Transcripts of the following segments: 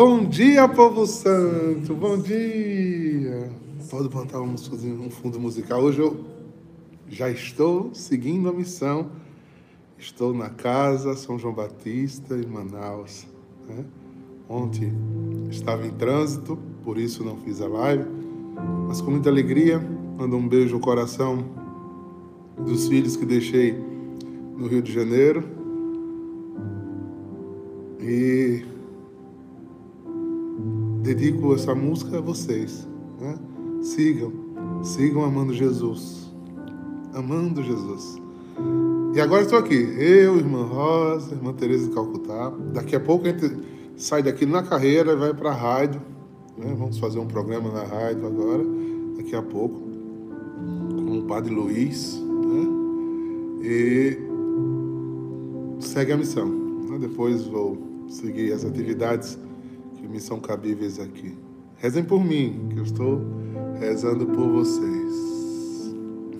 Bom dia, povo santo! Bom dia! Pode botar um, um fundo musical. Hoje eu já estou seguindo a missão. Estou na casa São João Batista, em Manaus. Né? Ontem estava em trânsito, por isso não fiz a live. Mas com muita alegria, mando um beijo no coração dos filhos que deixei no Rio de Janeiro. E dedico essa música a vocês. Né? Sigam, sigam amando Jesus. Amando Jesus. E agora estou aqui, eu, irmã Rosa, irmã Tereza de Calcutá. Daqui a pouco a gente sai daqui na carreira e vai para a rádio. Né? Vamos fazer um programa na rádio agora, daqui a pouco, com o Padre Luiz. Né? E segue a missão. Né? Depois vou seguir as atividades que me são cabíveis aqui. Rezem por mim, que eu estou rezando por vocês.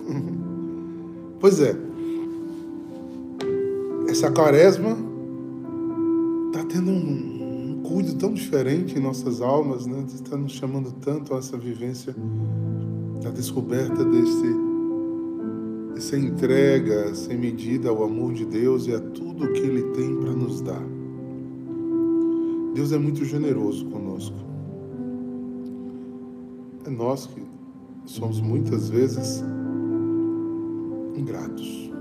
pois é, essa quaresma está tendo um, um cuido tão diferente em nossas almas, né? Está nos chamando tanto a essa vivência da descoberta desse, dessa entrega sem medida ao amor de Deus e a tudo que Ele tem para nos dar. Deus é muito generoso conosco. É nós que somos muitas vezes ingratos,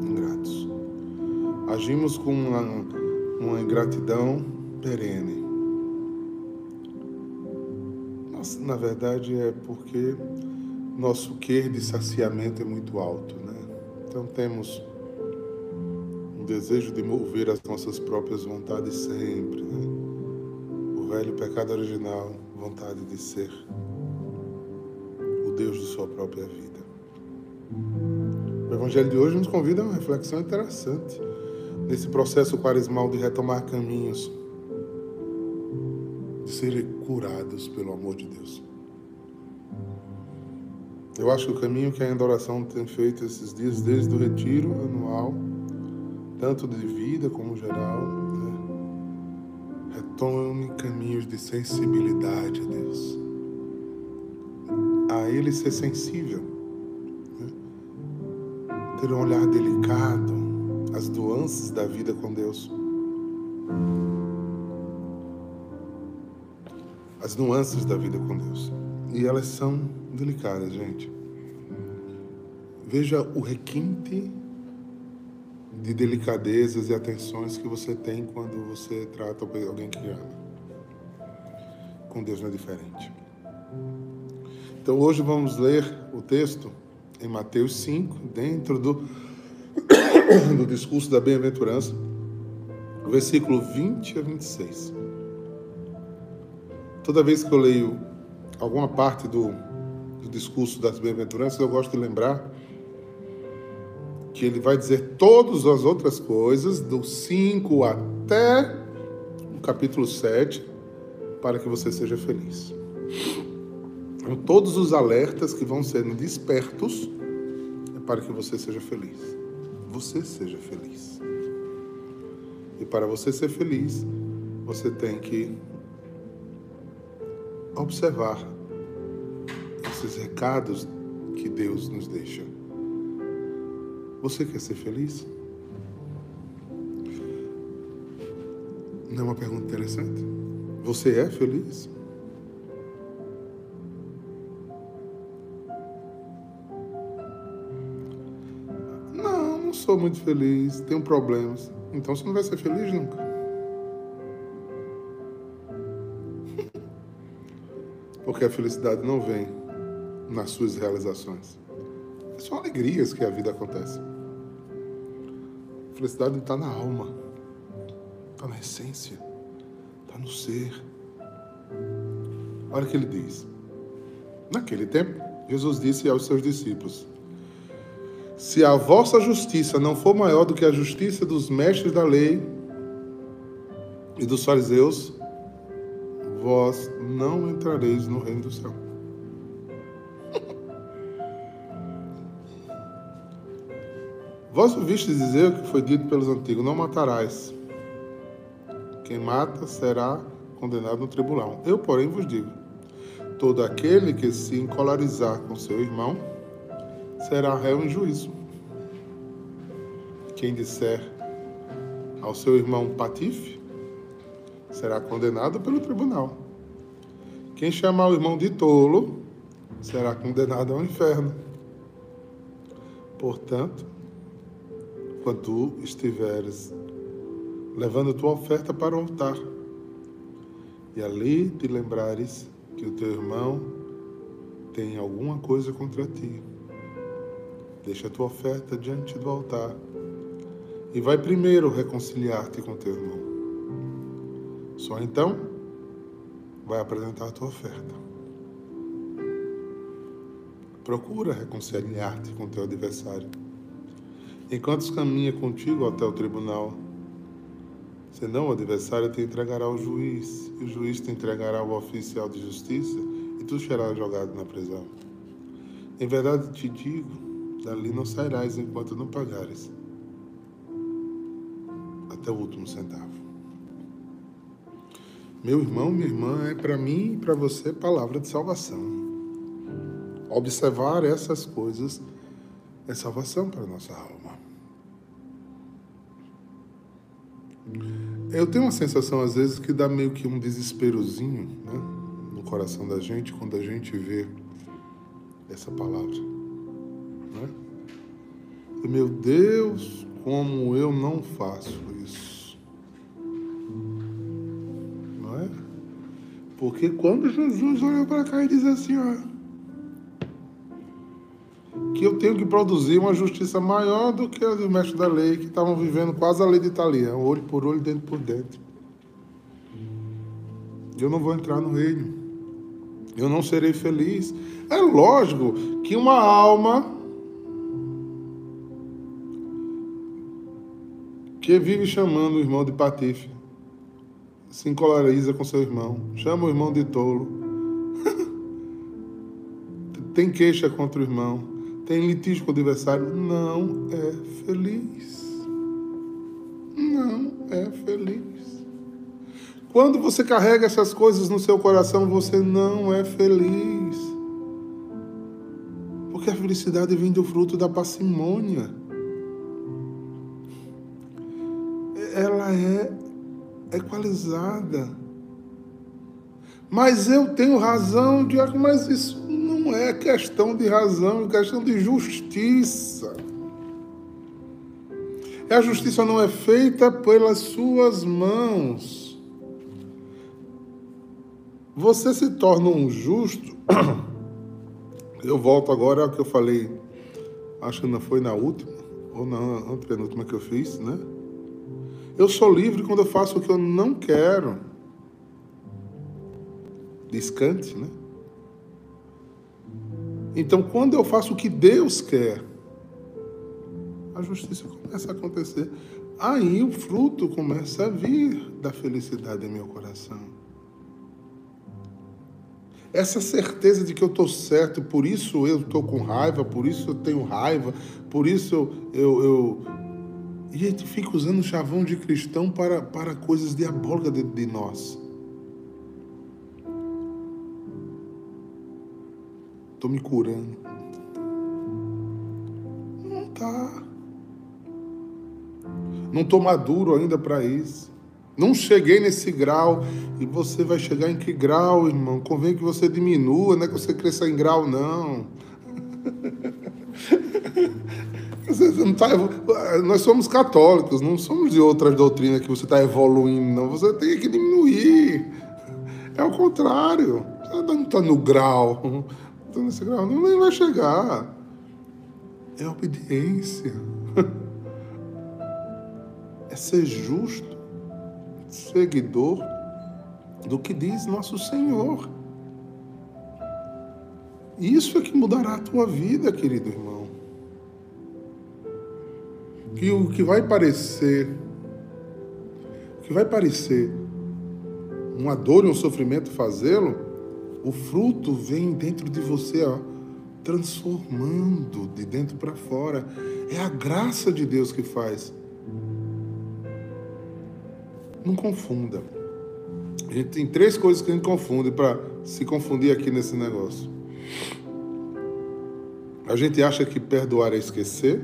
ingratos. Agimos com uma, uma ingratidão perene. Na verdade, é porque nosso quer de saciamento é muito alto, né? Então temos um desejo de mover as nossas próprias vontades sempre, né? Velho pecado original, vontade de ser o Deus de sua própria vida. O Evangelho de hoje nos convida a uma reflexão interessante nesse processo quaresmal de retomar caminhos, de serem curados pelo amor de Deus. Eu acho que o caminho que a adoração tem feito esses dias, desde o retiro anual, tanto de vida como geral, Tome caminhos de sensibilidade a Deus. A Ele ser sensível. Né? Ter um olhar delicado às nuances da vida com Deus. As nuances da vida com Deus. E elas são delicadas, gente. Veja o requinte de delicadezas e atenções que você tem quando você trata alguém que ama. Com Deus não é diferente. Então hoje vamos ler o texto em Mateus 5, dentro do, do discurso da bem-aventurança, versículo 20 a 26. Toda vez que eu leio alguma parte do, do discurso das bem-aventuranças, eu gosto de lembrar que ele vai dizer todas as outras coisas, do 5 até o capítulo 7, para que você seja feliz. Então, todos os alertas que vão sendo despertos é para que você seja feliz. Você seja feliz. E para você ser feliz, você tem que observar esses recados que Deus nos deixa. Você quer ser feliz? Não é uma pergunta interessante? Você é feliz? Não, não sou muito feliz, tenho problemas. Então você não vai ser feliz nunca. Porque a felicidade não vem nas suas realizações. São alegrias que a vida acontece felicidade está na alma, está na essência, está no ser. Olha o que ele diz. Naquele tempo, Jesus disse aos seus discípulos: Se a vossa justiça não for maior do que a justiça dos mestres da lei e dos fariseus, vós não entrareis no reino do céu. Vós ouvistes dizer o que foi dito pelos antigos: Não matarás. Quem mata será condenado no tribunal. Eu, porém, vos digo: todo aquele que se encolarizar com seu irmão será réu em juízo. Quem disser ao seu irmão patife será condenado pelo tribunal. Quem chamar o irmão de tolo será condenado ao inferno. Portanto, quando tu estiveres levando tua oferta para o altar, e ali te lembrares que o teu irmão tem alguma coisa contra ti, deixa a tua oferta diante do altar e vai primeiro reconciliar-te com teu irmão. Só então vai apresentar a tua oferta. Procura reconciliar-te com teu adversário. Enquanto caminha contigo até o tribunal, senão o adversário te entregará ao juiz, e o juiz te entregará ao oficial de justiça, e tu serás jogado na prisão. Em verdade te digo, dali não sairás enquanto não pagares até o último centavo. Meu irmão, minha irmã, é para mim e para você palavra de salvação. Observar essas coisas é salvação para nossa alma. Eu tenho uma sensação, às vezes, que dá meio que um desesperozinho né, no coração da gente quando a gente vê essa palavra. Né? Meu Deus, como eu não faço isso. Não é? Porque quando Jesus olha para cá e diz assim, ó, que eu tenho que produzir uma justiça maior do que a do mestre da lei, que estavam vivendo quase a lei de Italia, olho por olho, dentro por dentro. Eu não vou entrar no reino. Eu não serei feliz. É lógico que uma alma que vive chamando o irmão de patife, se encolariza com seu irmão, chama o irmão de tolo, tem queixa contra o irmão, tem litígio com o adversário, não é feliz. Não é feliz. Quando você carrega essas coisas no seu coração, você não é feliz. Porque a felicidade vem do fruto da parcimônia. ela é equalizada. Mas eu tenho razão de. Mas isso não é questão de razão, é questão de justiça. E a justiça não é feita pelas suas mãos. Você se torna um justo. Eu volto agora ao que eu falei, acho que não foi na última, ou na antepenúltima que eu fiz, né? Eu sou livre quando eu faço o que eu não quero. Descante, né? Então, quando eu faço o que Deus quer, a justiça começa a acontecer. Aí o fruto começa a vir da felicidade em meu coração. Essa certeza de que eu estou certo, por isso eu estou com raiva, por isso eu tenho raiva, por isso eu, eu, eu e a gente fica usando o chavão de cristão para, para coisas diabólicas dentro de nós. Estou me curando. Não tá. Não estou maduro ainda para isso. Não cheguei nesse grau. E você vai chegar em que grau, irmão? Convém que você diminua, não é que você cresça em grau, não. Tá, nós somos católicos, não somos de outras doutrinas que você está evoluindo, não. Você tem que diminuir. É o contrário. Você não está no grau. Está nesse grau, não nem vai chegar. É obediência. É ser justo, seguidor do que diz nosso Senhor. Isso é que mudará a tua vida, querido irmão que o que vai parecer que vai parecer uma dor e um sofrimento fazê-lo, o fruto vem dentro de você, ó, transformando de dentro para fora. É a graça de Deus que faz. Não confunda. A gente tem três coisas que a gente confunde para se confundir aqui nesse negócio. A gente acha que perdoar é esquecer.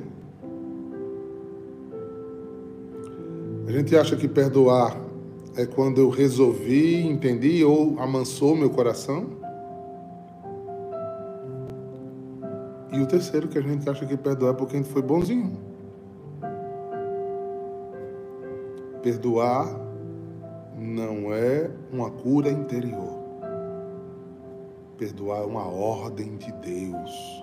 A gente acha que perdoar é quando eu resolvi, entendi ou amansou meu coração. E o terceiro que a gente acha que perdoar é porque a gente foi bonzinho. Perdoar não é uma cura interior. Perdoar é uma ordem de Deus.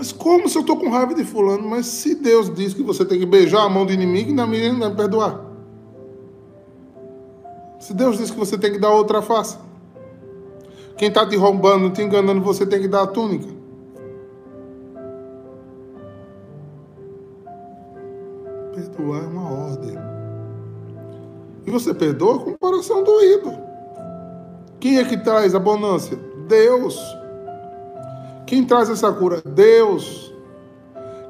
Mas como se eu estou com raiva de fulano? Mas se Deus diz que você tem que beijar a mão do inimigo, ainda me não é perdoar. Se Deus diz que você tem que dar outra face. Quem está te roubando, te enganando, você tem que dar a túnica. Perdoar é uma ordem. E você perdoa com o coração doído. Quem é que traz a bonância? Deus. Quem traz essa cura? Deus.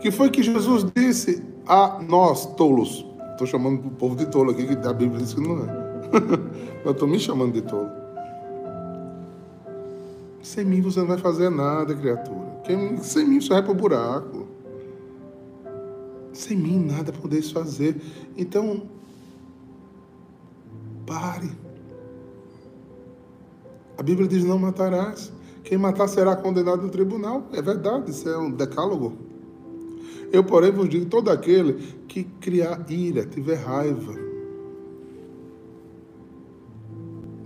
Que foi que Jesus disse a nós, tolos. Estou chamando o povo de tolo aqui, que a Bíblia diz que não é. Eu estou me chamando de tolo. Sem mim você não vai fazer nada, criatura. Sem mim você vai para o buraco. Sem mim nada podeis fazer. Então, pare. A Bíblia diz: não matarás. Quem matar será condenado no tribunal. É verdade, isso é um decálogo. Eu, porém, vos digo: todo aquele que criar ira, tiver raiva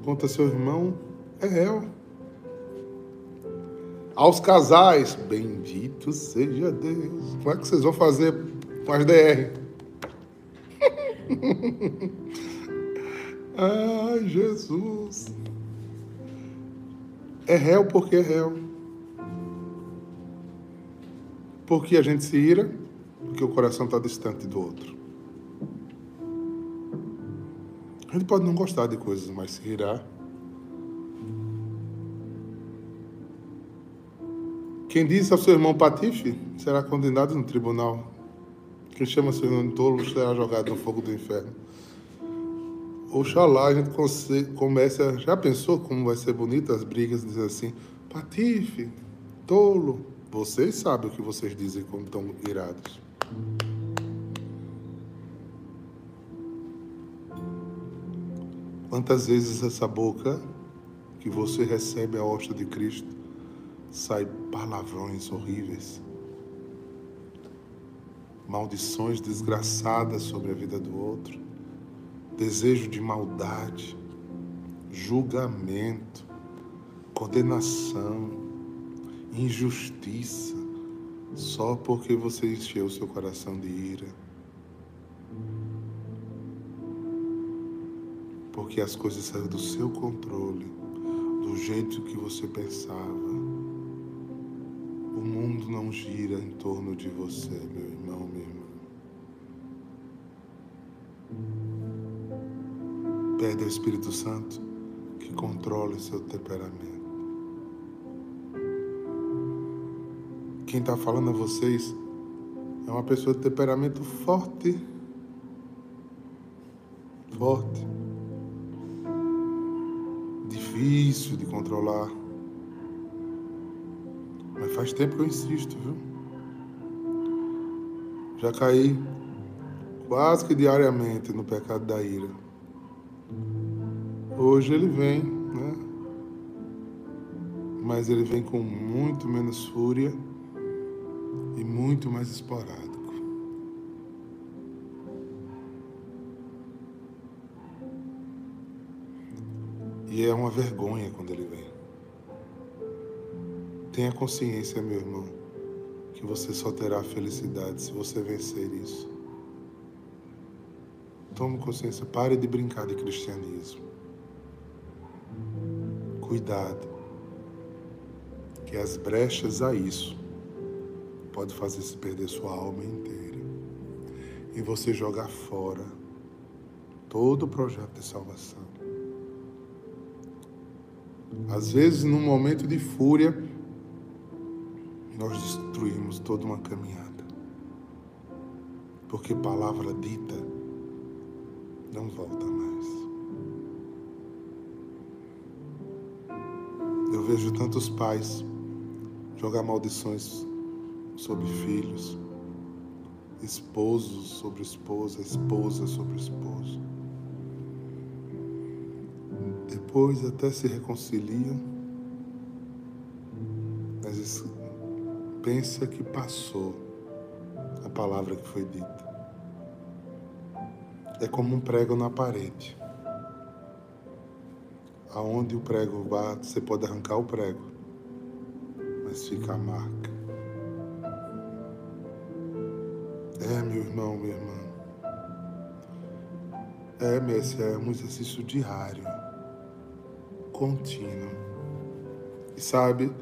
contra seu irmão, é réu. Aos casais, bendito seja Deus. Como é que vocês vão fazer com as DR? Ai, Jesus. É réu porque é réu. Porque a gente se ira, porque o coração está distante do outro. A gente pode não gostar de coisas, mas se irar. Quem diz ao seu irmão patife será condenado no tribunal. Quem chama seu irmão tolo será jogado no fogo do inferno. Oxalá a gente comece a. Já pensou como vai ser bonita as brigas? Dizer assim: Patife, tolo. Vocês sabem o que vocês dizem quando estão irados. Quantas vezes essa boca que você recebe a hóstia de Cristo sai palavrões horríveis, maldições desgraçadas sobre a vida do outro? Desejo de maldade, julgamento, condenação, injustiça, só porque você encheu seu coração de ira. Porque as coisas saíram do seu controle, do jeito que você pensava. O mundo não gira em torno de você, meu irmão, Pede ao Espírito Santo que controle o seu temperamento. Quem está falando a vocês é uma pessoa de temperamento forte. Forte. Difícil de controlar. Mas faz tempo que eu insisto, viu? Já caí quase que diariamente no pecado da ira. Hoje ele vem, né? Mas ele vem com muito menos fúria e muito mais esporádico. E é uma vergonha quando ele vem. Tenha consciência, meu irmão, que você só terá felicidade se você vencer isso. Tome consciência, pare de brincar de cristianismo. Cuidado, que as brechas a isso pode fazer se perder sua alma inteira e você jogar fora todo o projeto de salvação. Às vezes, num momento de fúria, nós destruímos toda uma caminhada. Porque palavra dita não volta mais. Vejo tantos pais jogar maldições sobre filhos, esposos sobre esposa, esposa sobre esposo. Depois até se reconciliam, mas pensa que passou a palavra que foi dita. É como um prego na parede. Aonde o prego bate, você pode arrancar o prego, mas fica a marca. É, meu irmão, minha irmã. É, Messi, é um exercício diário, contínuo. E sabe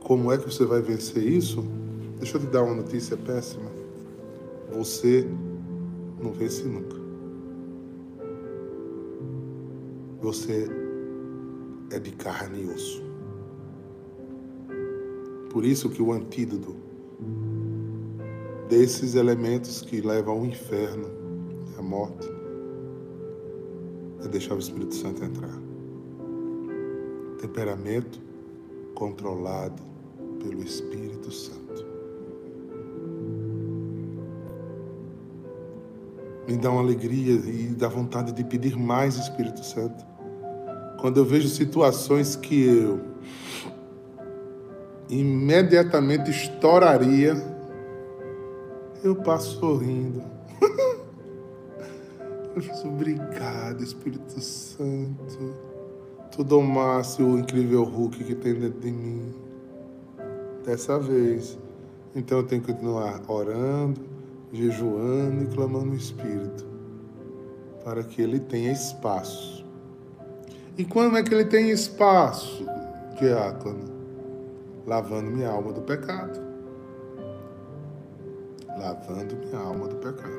como é que você vai vencer isso? Deixa eu te dar uma notícia péssima. Você não vence nunca. Você é de carne e osso. Por isso que o antídoto desses elementos que levam ao inferno, à morte, é deixar o Espírito Santo entrar. Temperamento controlado pelo Espírito Santo. Me dá uma alegria e dá vontade de pedir mais Espírito Santo. Quando eu vejo situações que eu imediatamente estouraria eu passo sorrindo. Eu disse, obrigado, Espírito Santo. Tu domasse o incrível Hulk que tem dentro de mim. Dessa vez. Então eu tenho que continuar orando, jejuando e clamando o Espírito. Para que ele tenha espaço. E quando é que ele tem espaço, diácono? Lavando minha alma do pecado lavando minha alma do pecado,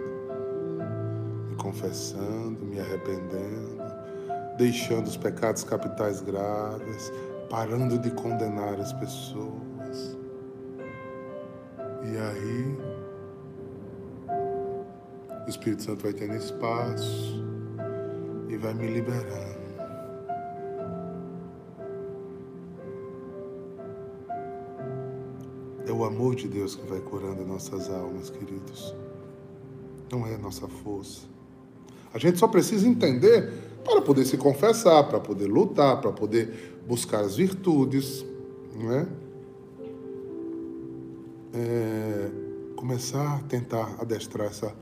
me confessando, me arrependendo, deixando os pecados capitais graves, parando de condenar as pessoas. E aí, o Espírito Santo vai tendo espaço e vai me liberando. O amor de Deus que vai curando nossas almas, queridos. Não é a nossa força. A gente só precisa entender para poder se confessar, para poder lutar, para poder buscar as virtudes, não é? é? Começar a tentar adestrar essa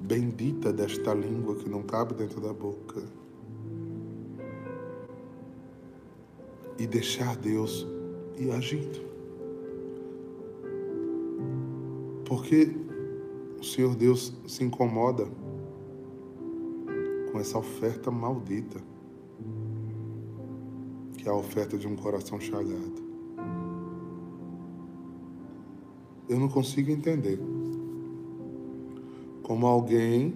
bendita desta língua que não cabe dentro da boca. E deixar Deus ir agindo. Porque o Senhor Deus se incomoda com essa oferta maldita, que é a oferta de um coração chagado. Eu não consigo entender como alguém,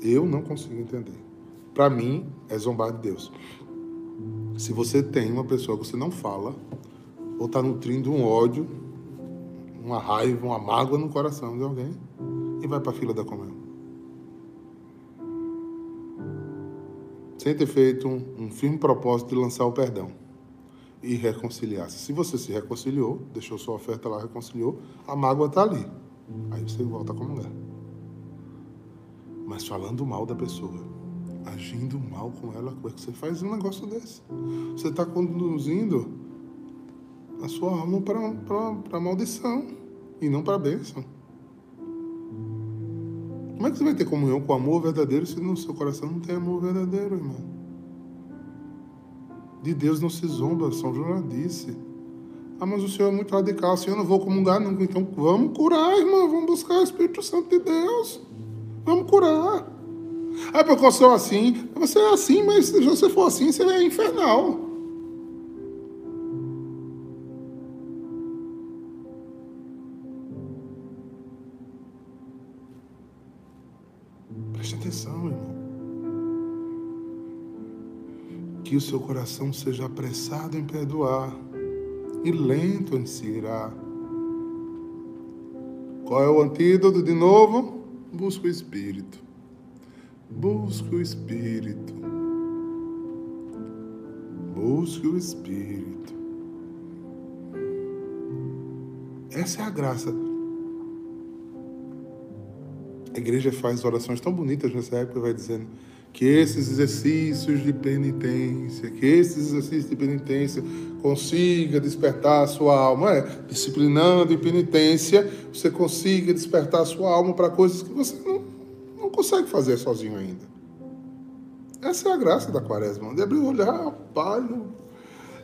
eu não consigo entender. Para mim, é zombar de Deus. Se você tem uma pessoa que você não fala, ou está nutrindo um ódio uma raiva, uma mágoa no coração de alguém e vai para a fila da comunhão. Sem ter feito um, um firme propósito de lançar o perdão e reconciliar-se. Se você se reconciliou, deixou sua oferta lá, reconciliou, a mágoa está ali. Aí você volta a comungar. Mas falando mal da pessoa, agindo mal com ela, como é que você faz um negócio desse? Você está conduzindo a sua alma para maldição e não para bênção. Como é que você vai ter comunhão com amor verdadeiro se no seu coração não tem amor verdadeiro, irmão? De Deus não se zomba, São João disse. Ah, mas o Senhor é muito radical, assim eu não vou comungar nunca. Então vamos curar, irmão, vamos buscar o Espírito Santo de Deus. Vamos curar. Ah, porque eu sou assim. Você é assim, mas se você for assim, você é infernal. Que o seu coração seja apressado em perdoar e lento em se irar. Qual é o antídoto de novo? Busca o Espírito. Busque o Espírito. Busque o Espírito. Essa é a graça. A igreja faz orações tão bonitas nessa época, vai dizendo que esses exercícios de penitência, que esses exercícios de penitência consiga despertar a sua alma, é, disciplinando em penitência, você consiga despertar a sua alma para coisas que você não, não consegue fazer sozinho ainda. Essa é a graça da quaresma, de abrir o olhar, pai,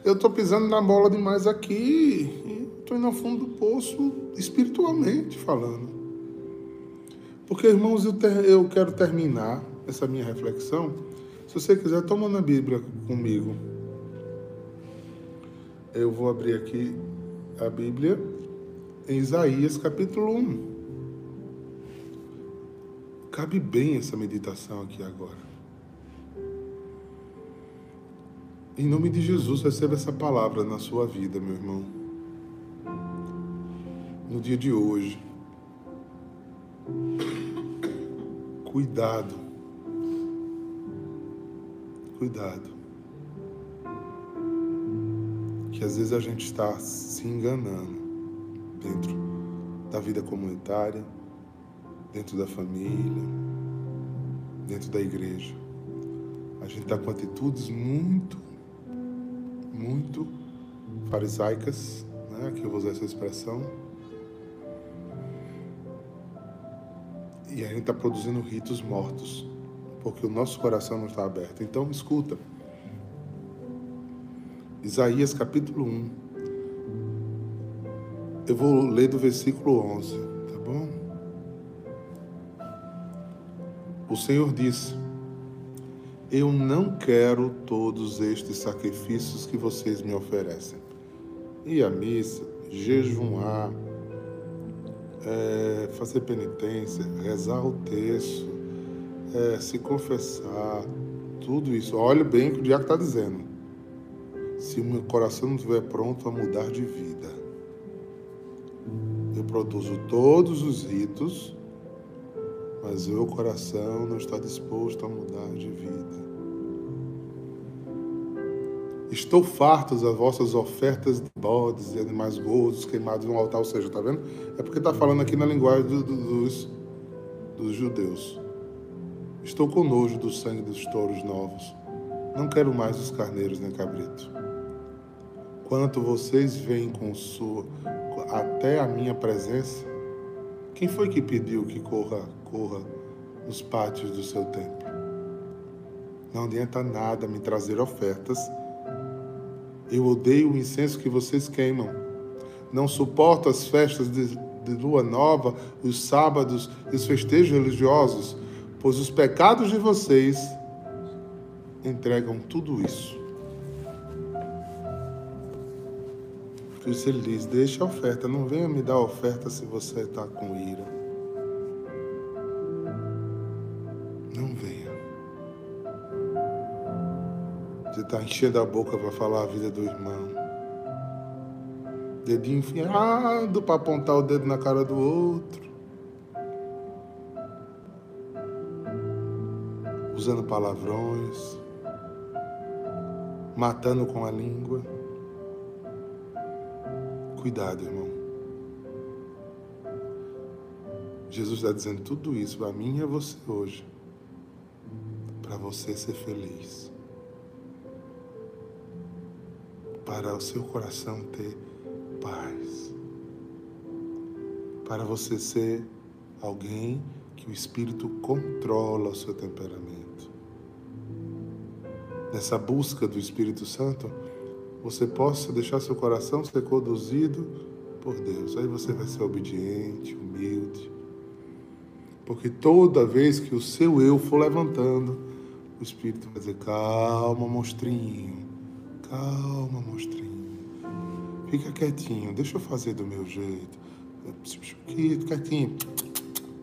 eu estou pisando na bola demais aqui, estou indo ao fundo do poço espiritualmente falando. Porque, irmãos, eu, ter, eu quero terminar essa minha reflexão. Se você quiser, toma na Bíblia comigo. Eu vou abrir aqui a Bíblia em Isaías capítulo 1. Cabe bem essa meditação aqui agora. Em nome de Jesus, receba essa palavra na sua vida, meu irmão. No dia de hoje. Cuidado. Cuidado. Que às vezes a gente está se enganando dentro da vida comunitária, dentro da família, dentro da igreja. A gente está com atitudes muito, muito farisaicas, né? que eu vou usar essa expressão, E a gente está produzindo ritos mortos, porque o nosso coração não está aberto. Então, escuta. Isaías capítulo 1. Eu vou ler do versículo 11, tá bom? O Senhor disse: Eu não quero todos estes sacrifícios que vocês me oferecem. Ir à missa, jejuar, é, fazer penitência, rezar o texto, é, se confessar, tudo isso. Olha bem o que o diabo está dizendo. Se o meu coração não estiver pronto a mudar de vida, eu produzo todos os ritos, mas o meu coração não está disposto a mudar de vida. Estou farto das vossas ofertas de bodes e animais gordos queimados no altar. Ou seja, está vendo? É porque está falando aqui na linguagem do, do, dos, dos judeus. Estou com nojo do sangue dos touros novos. Não quero mais os carneiros nem cabrito. Quanto vocês vêm com sua até a minha presença, quem foi que pediu que corra, corra nos pátios do seu templo? Não adianta nada me trazer ofertas eu odeio o incenso que vocês queimam. Não suporto as festas de, de lua nova, os sábados e os festejos religiosos, pois os pecados de vocês entregam tudo isso. Por isso ele diz: deixa a oferta, não venha me dar oferta se você está com ira. Você está enchendo a boca para falar a vida do irmão. Dedinho enfiado para apontar o dedo na cara do outro. Usando palavrões. Matando com a língua. Cuidado, irmão. Jesus está dizendo tudo isso para mim e a você hoje. Para você ser feliz. para o seu coração ter paz. Para você ser alguém que o Espírito controla o seu temperamento. Nessa busca do Espírito Santo, você possa deixar seu coração ser conduzido por Deus. Aí você vai ser obediente, humilde. Porque toda vez que o seu eu for levantando, o Espírito vai dizer: calma, monstrinho. Calma, monstrinho. Fica quietinho, deixa eu fazer do meu jeito. Quietinho.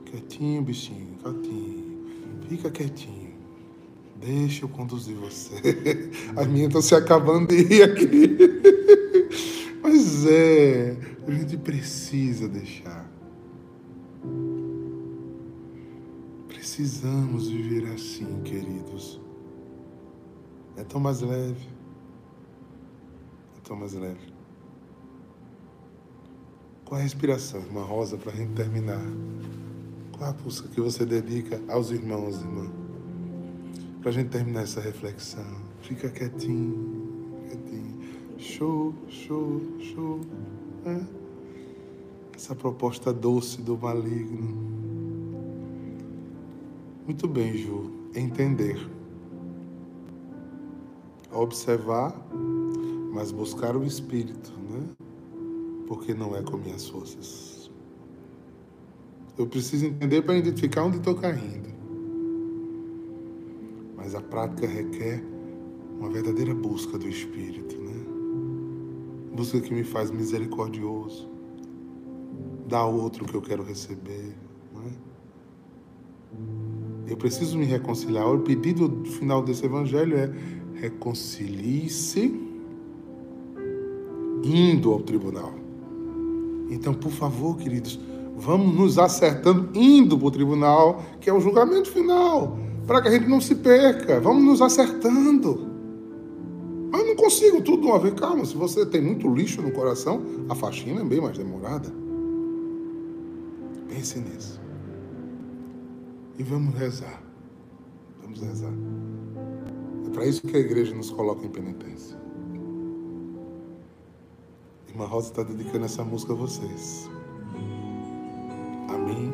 Quietinho, bichinho, quietinho. Fica quietinho. Deixa eu conduzir você. As minhas estão se acabando de aqui. Mas é, a gente precisa deixar. Precisa Precisamos viver assim, queridos. É tão mais leve. É tão mais leve. Qual a respiração, irmã Rosa, para a gente terminar? Qual a música que você dedica aos irmãos, irmã? Para a gente terminar essa reflexão. Fica quietinho, quietinho. Show, show, show. É. Essa proposta doce do maligno. Muito bem, Ju. Entender. Observar, mas buscar o Espírito, né? Porque não é com minhas forças. Eu preciso entender para identificar onde estou caindo. Mas a prática requer uma verdadeira busca do Espírito, né? Busca que me faz misericordioso, dá ao outro o que eu quero receber, não é? Eu preciso me reconciliar. O pedido final desse evangelho é reconcilie-se indo ao tribunal. Então, por favor, queridos, vamos nos acertando indo para o tribunal, que é o julgamento final, para que a gente não se perca. Vamos nos acertando. Mas não consigo tudo de uma vez. Calma, se você tem muito lixo no coração, a faxina é bem mais demorada. Pense nisso e vamos rezar. Vamos rezar. É para isso que a igreja nos coloca em penitência. Irmã Rosa está dedicando essa música a vocês. Amém.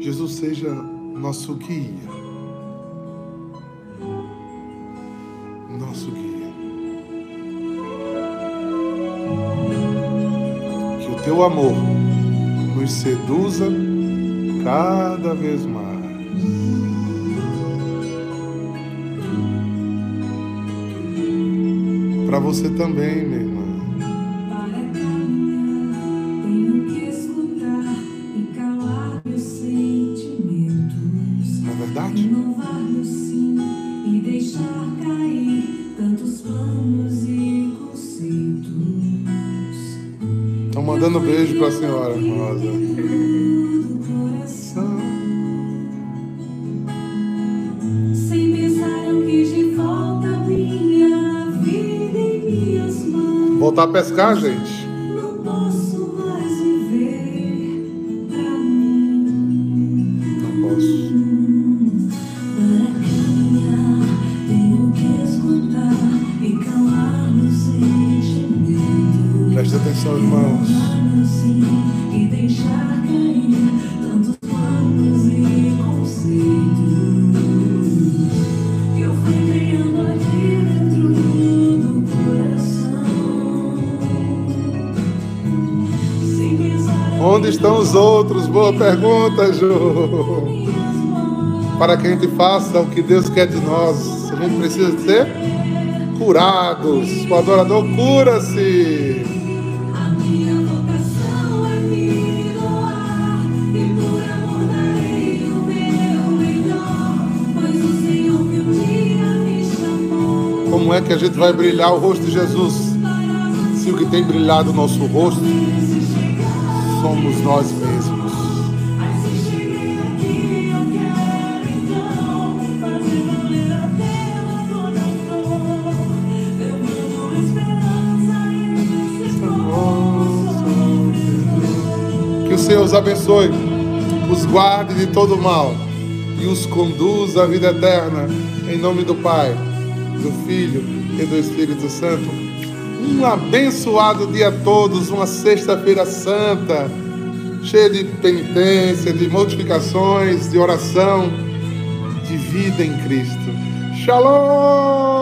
Jesus seja nosso guia. Nosso guia. Que o teu amor nos seduza cada vez mais. Para você também, meu Mandando beijo para a senhora, Rosa. voltar a pescar, gente. Estão os outros? Boa pergunta, Ju. Para que a gente faça o que Deus quer de nós, a gente precisa ser curados. O adorador cura-se. Como é que a gente vai brilhar o rosto de Jesus? Se o que tem brilhado o nosso rosto. Somos nós mesmos. Que o Senhor os abençoe, os guarde de todo mal e os conduza à vida eterna. Em nome do Pai, do Filho e do Espírito Santo. Um abençoado dia a todos, uma sexta-feira santa, cheia de penitência, de mortificações, de oração, de vida em Cristo. Shalom!